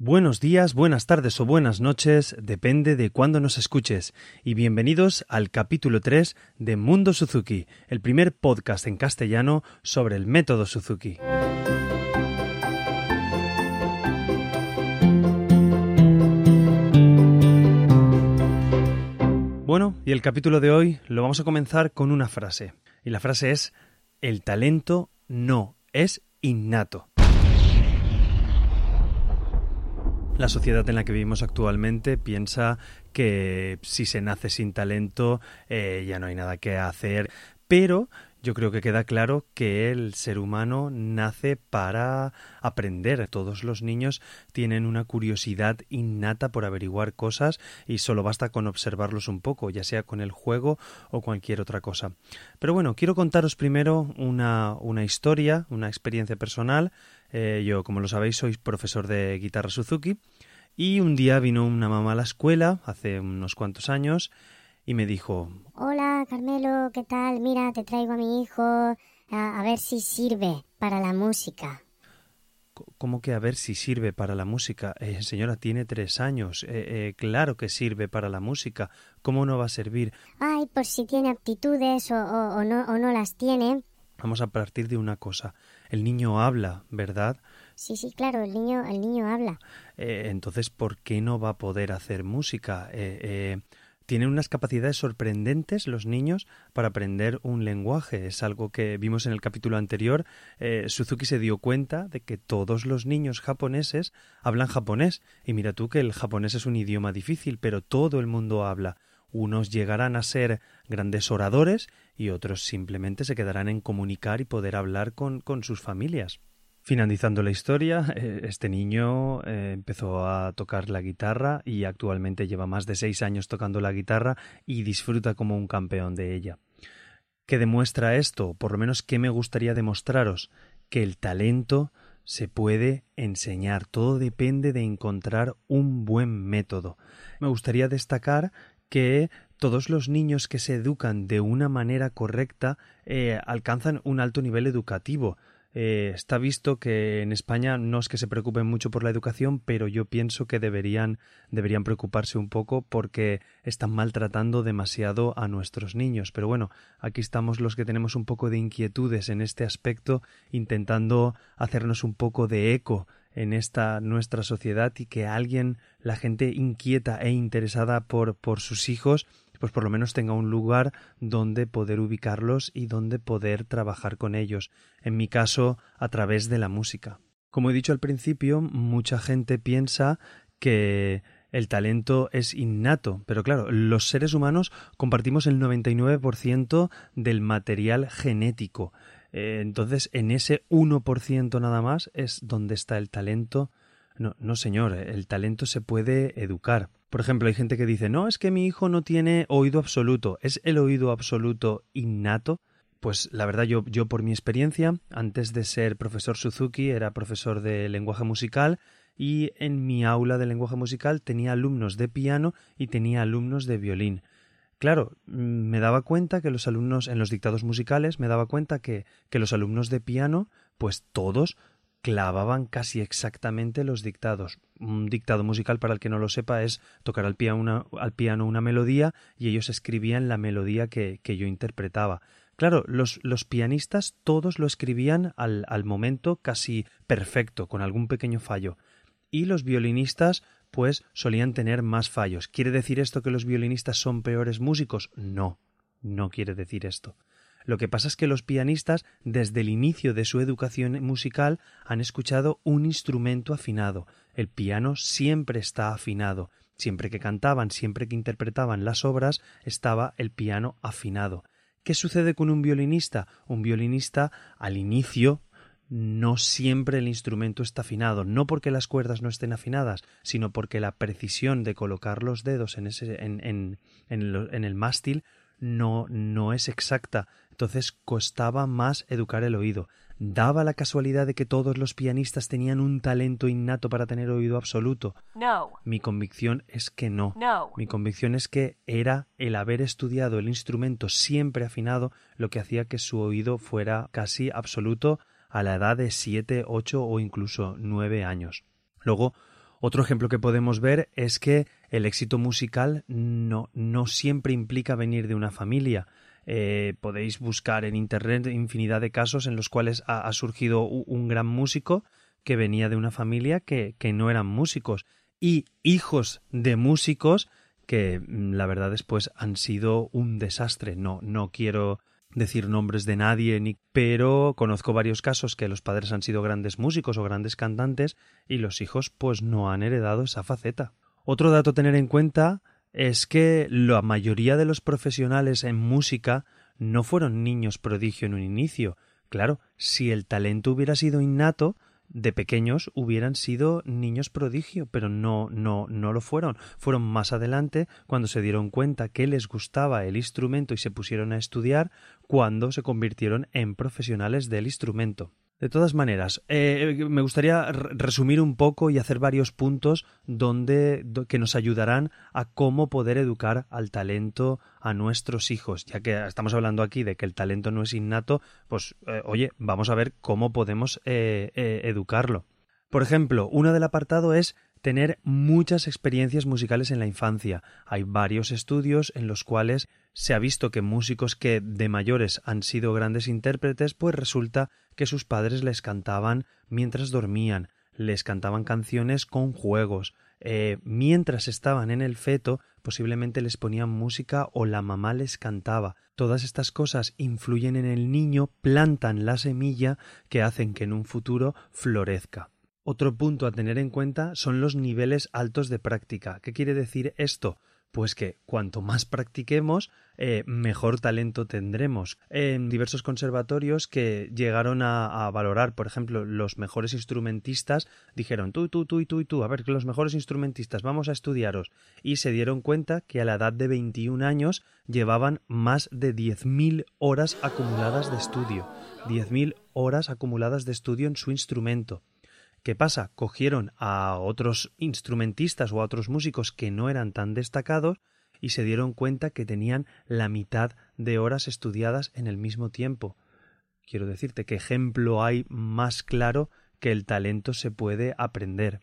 Buenos días, buenas tardes o buenas noches, depende de cuándo nos escuches, y bienvenidos al capítulo 3 de Mundo Suzuki, el primer podcast en castellano sobre el método Suzuki. Bueno, y el capítulo de hoy lo vamos a comenzar con una frase, y la frase es, el talento no es innato. La sociedad en la que vivimos actualmente piensa que si se nace sin talento eh, ya no hay nada que hacer, pero yo creo que queda claro que el ser humano nace para aprender. Todos los niños tienen una curiosidad innata por averiguar cosas y solo basta con observarlos un poco, ya sea con el juego o cualquier otra cosa. Pero bueno, quiero contaros primero una, una historia, una experiencia personal eh, yo, como lo sabéis, soy profesor de guitarra Suzuki y un día vino una mamá a la escuela, hace unos cuantos años, y me dijo Hola, Carmelo, ¿qué tal? Mira, te traigo a mi hijo a, ver si sirve para la música. ¿Cómo que a ver si sirve para la música? Eh, señora, tiene tres años. Eh, claro que sirve para la música. ¿Cómo no va a servir? Ay, por si tiene aptitudes o, o, no, o no las tiene. Vamos a partir de una cosa el niño habla, ¿verdad? Sí, sí, claro, el niño, el niño habla. Eh, entonces, ¿por qué no va a poder hacer música? Eh, eh, tienen unas capacidades sorprendentes los niños para aprender un lenguaje. Es algo que vimos en el capítulo anterior. Suzuki se dio cuenta de que todos los niños japoneses hablan japonés. Y mira tú que el japonés es un idioma difícil, pero todo el mundo habla. Unos llegarán a ser grandes oradores y otros simplemente se quedarán en comunicar y poder hablar con sus familias. Finalizando la historia, eh, este niño eh, empezó a tocar la guitarra y actualmente lleva más de seis años tocando la guitarra y disfruta como un campeón de ella. ¿Qué demuestra esto? Por lo menos, ¿qué me gustaría demostraros? Que el talento se puede enseñar. Todo depende de encontrar un buen método. Me gustaría destacar que todos los niños que se educan de una manera correcta eh, alcanzan un alto nivel educativo. Eh, está visto que en España no es que se preocupen mucho por la educación, pero yo pienso que deberían, deberían preocuparse un poco porque están maltratando demasiado a nuestros niños. Pero bueno, aquí estamos los que tenemos un poco de inquietudes en este aspecto, intentando hacernos un poco de eco en esta nuestra sociedad y que alguien, la gente inquieta e interesada por, por sus hijos, pues por lo menos tenga un lugar donde poder ubicarlos y donde poder trabajar con ellos, en mi caso a través de la música. Como he dicho al principio, mucha gente piensa que el talento es innato, pero claro, los seres humanos compartimos el 99% del material genético. Eh, entonces, en ese 1% nada más es donde está el talento. No, no, señor, el talento se puede educar. Por ejemplo, hay gente que dice, no, es que mi hijo no tiene oído absoluto. ¿Es el oído absoluto innato? Pues la verdad, yo, yo por mi experiencia, antes de ser profesor Suzuki, era profesor de lenguaje musical y en mi aula de lenguaje musical tenía alumnos de piano y tenía alumnos de violín. Claro, mm, me daba cuenta que los alumnos en los dictados musicales, me daba cuenta que, que los alumnos de piano, pues todos clavaban casi exactamente los dictados. Un dictado musical, para el que no lo sepa, es tocar al piano una, melodía y ellos escribían la melodía que, que yo interpretaba. Claro, los, los, pianistas todos lo escribían al, al momento casi perfecto, con algún pequeño fallo. Y los violinistas pues solían tener más fallos. ¿Quiere decir esto que los violinistas son peores músicos? No, no quiere decir esto. Lo que pasa es que los pianistas, desde el inicio de su educación musical, han escuchado un instrumento afinado. El piano siempre está afinado. Siempre que cantaban, siempre que interpretaban las obras, estaba el piano afinado. ¿Qué sucede con un violinista? Un violinista al inicio no siempre el instrumento está afinado, no porque las cuerdas no estén afinadas, sino porque la precisión de colocar los dedos en, ese, en, en, en, el mástil no, no es exacta. Entonces costaba más educar el oído. ¿Daba la casualidad de que todos los pianistas tenían un talento innato para tener oído absoluto? No. Mi convicción es que no. No. Mi convicción es que era el haber estudiado el instrumento siempre afinado lo que hacía que su oído fuera casi absoluto a la edad de siete, ocho o incluso nueve años. Luego, Otro ejemplo que podemos ver es que el éxito musical no, no siempre implica venir de una familia. Eh, podéis buscar en Internet infinidad de casos en los cuales ha, surgido un gran músico que venía de una familia que, no eran músicos y hijos de músicos que mm, la verdad después han sido un desastre. No, no quiero decir nombres de nadie, ni... pero conozco varios casos que los padres han sido grandes músicos o grandes cantantes y los hijos pues no han heredado esa faceta. Otro dato a tener en cuenta es que la mayoría de los profesionales en música no fueron niños prodigio en un inicio. Claro, si el talento hubiera sido innato, de pequeños hubieran sido niños prodigio, pero no, no, no lo fueron. Fueron más adelante cuando se dieron cuenta que les gustaba el instrumento y se pusieron a estudiar, cuando se convirtieron en profesionales del instrumento. De todas maneras, eh, me gustaría resumir un poco y hacer varios puntos donde que nos ayudarán a cómo poder educar al talento a nuestros hijos, ya que estamos hablando aquí de que el talento no es innato, pues eh, oye, vamos a ver cómo podemos eh, educarlo. Por ejemplo, uno del apartado es tener muchas experiencias musicales en la infancia. Hay varios estudios en los cuales se ha visto que músicos que de mayores han sido grandes intérpretes, pues resulta que sus padres les cantaban mientras dormían, les cantaban canciones con juegos, eh, mientras estaban en el feto posiblemente les ponían música o la mamá les cantaba. Todas estas cosas influyen en el niño, plantan la semilla que hacen que en un futuro florezca. Otro punto a tener en cuenta son los niveles altos de práctica. ¿Qué quiere decir esto? Pues que cuanto más practiquemos, eh, mejor talento tendremos. En diversos conservatorios que llegaron a, valorar, por ejemplo, los mejores instrumentistas, dijeron tú, tú, tú y tú y tú, a ver, que los mejores instrumentistas, vamos a estudiaros. Y se dieron cuenta que a la edad de 21 años llevaban más de 10.000 horas acumuladas de estudio. 10.000 horas acumuladas de estudio en su instrumento. ¿Qué pasa? Cogieron a otros instrumentistas o a otros músicos que no eran tan destacados y se dieron cuenta que tenían la mitad de horas estudiadas en el mismo tiempo. Quiero decirte que ejemplo hay más claro que el talento se puede aprender.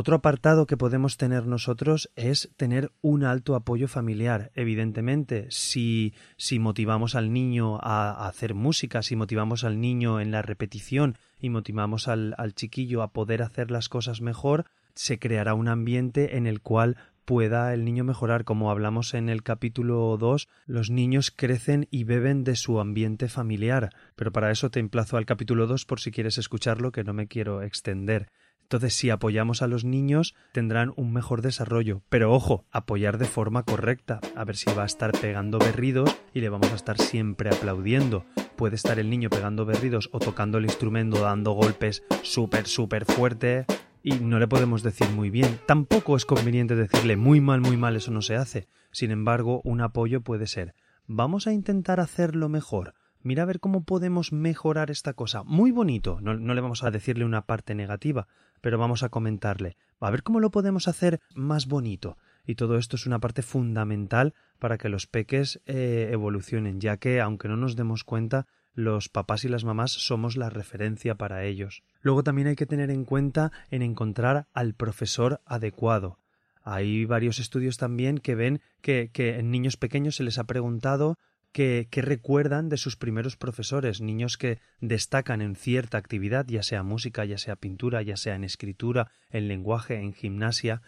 Otro apartado que podemos tener nosotros es tener un alto apoyo familiar. Evidentemente, si, si motivamos al niño a, hacer música, si motivamos al niño en la repetición y motivamos al, al chiquillo a poder hacer las cosas mejor, se creará un ambiente en el cual pueda el niño mejorar. Como hablamos en el capítulo 2, los niños crecen y beben de su ambiente familiar. Pero para eso te emplazo al capítulo 2 por si quieres escucharlo, que no me quiero extender. Entonces, si apoyamos a los niños, tendrán un mejor desarrollo. Pero ojo, apoyar de forma correcta. A ver si va a estar pegando berridos y le vamos a estar siempre aplaudiendo. Puede estar el niño pegando berridos o tocando el instrumento, dando golpes súper, súper fuerte y no le podemos decir muy bien. Tampoco es conveniente decirle muy mal, muy mal, eso no se hace. Sin embargo, un apoyo puede ser vamos a intentar hacerlo mejor mira a ver cómo podemos mejorar esta cosa. Muy bonito, no, le vamos a decirle una parte negativa, pero vamos a comentarle, a ver cómo lo podemos hacer más bonito. Y todo esto es una parte fundamental para que los peques eh, evolucionen, ya que, aunque no nos demos cuenta, los papás y las mamás somos la referencia para ellos. Luego también hay que tener en cuenta en encontrar al profesor adecuado. Hay varios estudios también que ven que, que en niños pequeños se les ha preguntado que, recuerdan de sus primeros profesores, niños que destacan en cierta actividad, ya sea música, ya sea pintura, ya sea en escritura, en lenguaje, en gimnasia,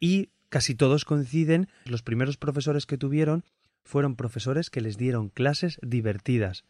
y casi todos coinciden, los primeros profesores que tuvieron fueron profesores que les dieron clases divertidas.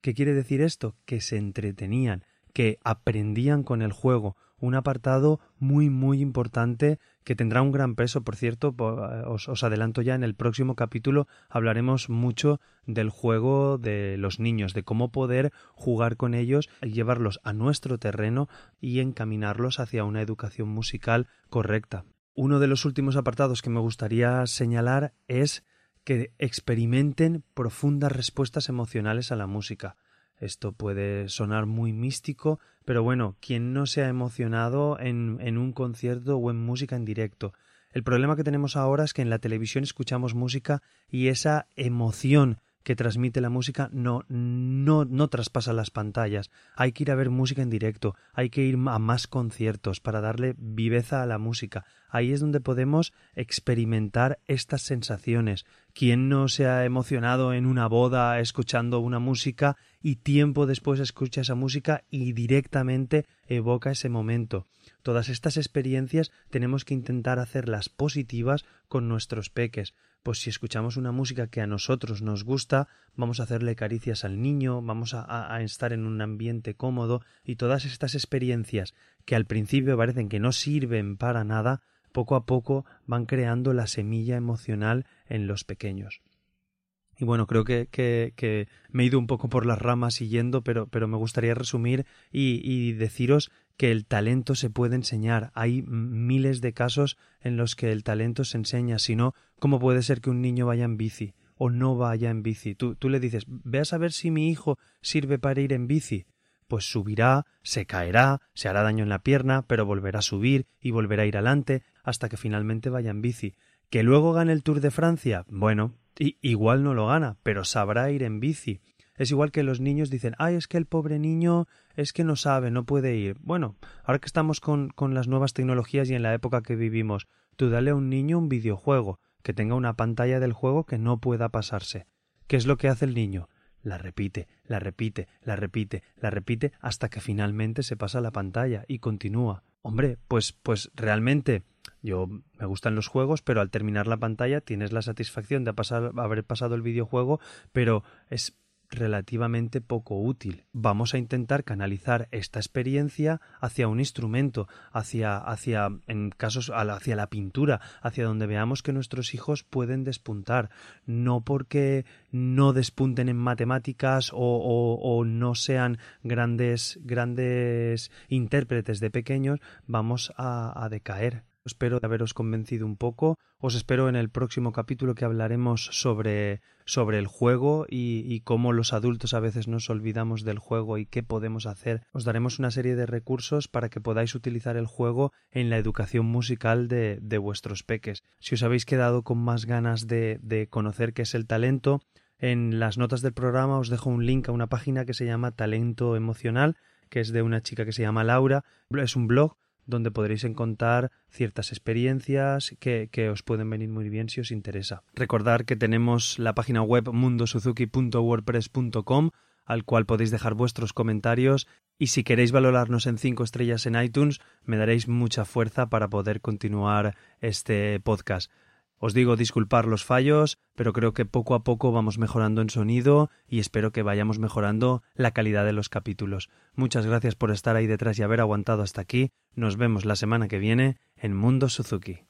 ¿Qué quiere decir esto? Que se entretenían, que aprendían con el juego, un apartado muy muy importante que tendrá un gran peso, por cierto, eh, os, adelanto ya en el próximo capítulo hablaremos mucho del juego de los niños, de cómo poder jugar con ellos, llevarlos a nuestro terreno y encaminarlos hacia una educación musical correcta. Uno de los últimos apartados que me gustaría señalar es que experimenten profundas respuestas emocionales a la música. Esto puede sonar muy místico, pero bueno, quien no se ha emocionado en, en un concierto o en música en directo. El problema que tenemos ahora es que en la televisión escuchamos música y esa emoción que transmite la música no, no, no traspasa las pantallas. Hay que ir a ver música en directo, hay que ir a más conciertos para darle viveza a la música. Ahí es donde podemos experimentar estas sensaciones. ¿Quién no se ha emocionado en una boda escuchando una música y tiempo después escucha esa música y directamente evoca ese momento? Todas estas experiencias tenemos que intentar hacerlas positivas con nuestros peques. Pues si escuchamos una música que a nosotros nos gusta, vamos a hacerle caricias al niño, vamos a, a estar en un ambiente cómodo y todas estas experiencias que al principio parecen que no sirven para nada, poco a poco van creando la semilla emocional en los pequeños. Y bueno, creo que, que, me he ido un poco por las ramas siguiendo, pero, pero me gustaría resumir y, y deciros que el talento se puede enseñar. Hay miles de casos en los que el talento se enseña. Si no, ¿cómo puede ser que un niño vaya en bici o no vaya en bici? Tú, tú le dices, ve a saber si mi hijo sirve para ir en bici pues subirá, se caerá, se hará daño en la pierna, pero volverá a subir y volverá a ir adelante hasta que finalmente vaya en bici. ¿Que luego gane el Tour de Francia? Bueno, igual no lo gana, pero sabrá ir en bici. Es igual que los niños dicen, ay, es que el pobre niño es que no sabe, no puede ir. Bueno, ahora que estamos con, con las nuevas tecnologías y en la época que vivimos, tú dale a un niño un videojuego, que tenga una pantalla del juego que no pueda pasarse. ¿Qué es lo que hace el niño? la repite, la repite, la repite, la repite hasta que finalmente se pasa la pantalla y continúa. Hombre, pues pues realmente yo me gustan los juegos, pero al terminar la pantalla tienes la satisfacción de pasar, haber pasado el videojuego, pero es relativamente poco útil. Vamos a intentar canalizar esta experiencia hacia un instrumento, hacia, hacia, en casos, hacia la pintura, hacia donde veamos que nuestros hijos pueden despuntar, no porque no despunten en matemáticas o, o, no sean grandes, grandes intérpretes de pequeños, vamos a, a decaer Espero haberos convencido un poco. Os espero en el próximo capítulo que hablaremos sobre, sobre el juego y, y, cómo los adultos a veces nos olvidamos del juego y qué podemos hacer. Os daremos una serie de recursos para que podáis utilizar el juego en la educación musical de, de vuestros peques. Si os habéis quedado con más ganas de, de conocer qué es el talento, en las notas del programa os dejo un link a una página que se llama Talento Emocional, que es de una chica que se llama Laura. Es un blog donde podréis encontrar ciertas experiencias que, que, os pueden venir muy bien si os interesa. Recordar que tenemos la página web mundosuzuki.wordpress.com al cual podéis dejar vuestros comentarios y si queréis valorarnos en cinco estrellas en iTunes me daréis mucha fuerza para poder continuar este podcast. Os digo disculpar los fallos, pero creo que poco a poco vamos mejorando en sonido y espero que vayamos mejorando la calidad de los capítulos. Muchas gracias por estar ahí detrás y haber aguantado hasta aquí. Nos vemos la semana que viene en Mundo Suzuki.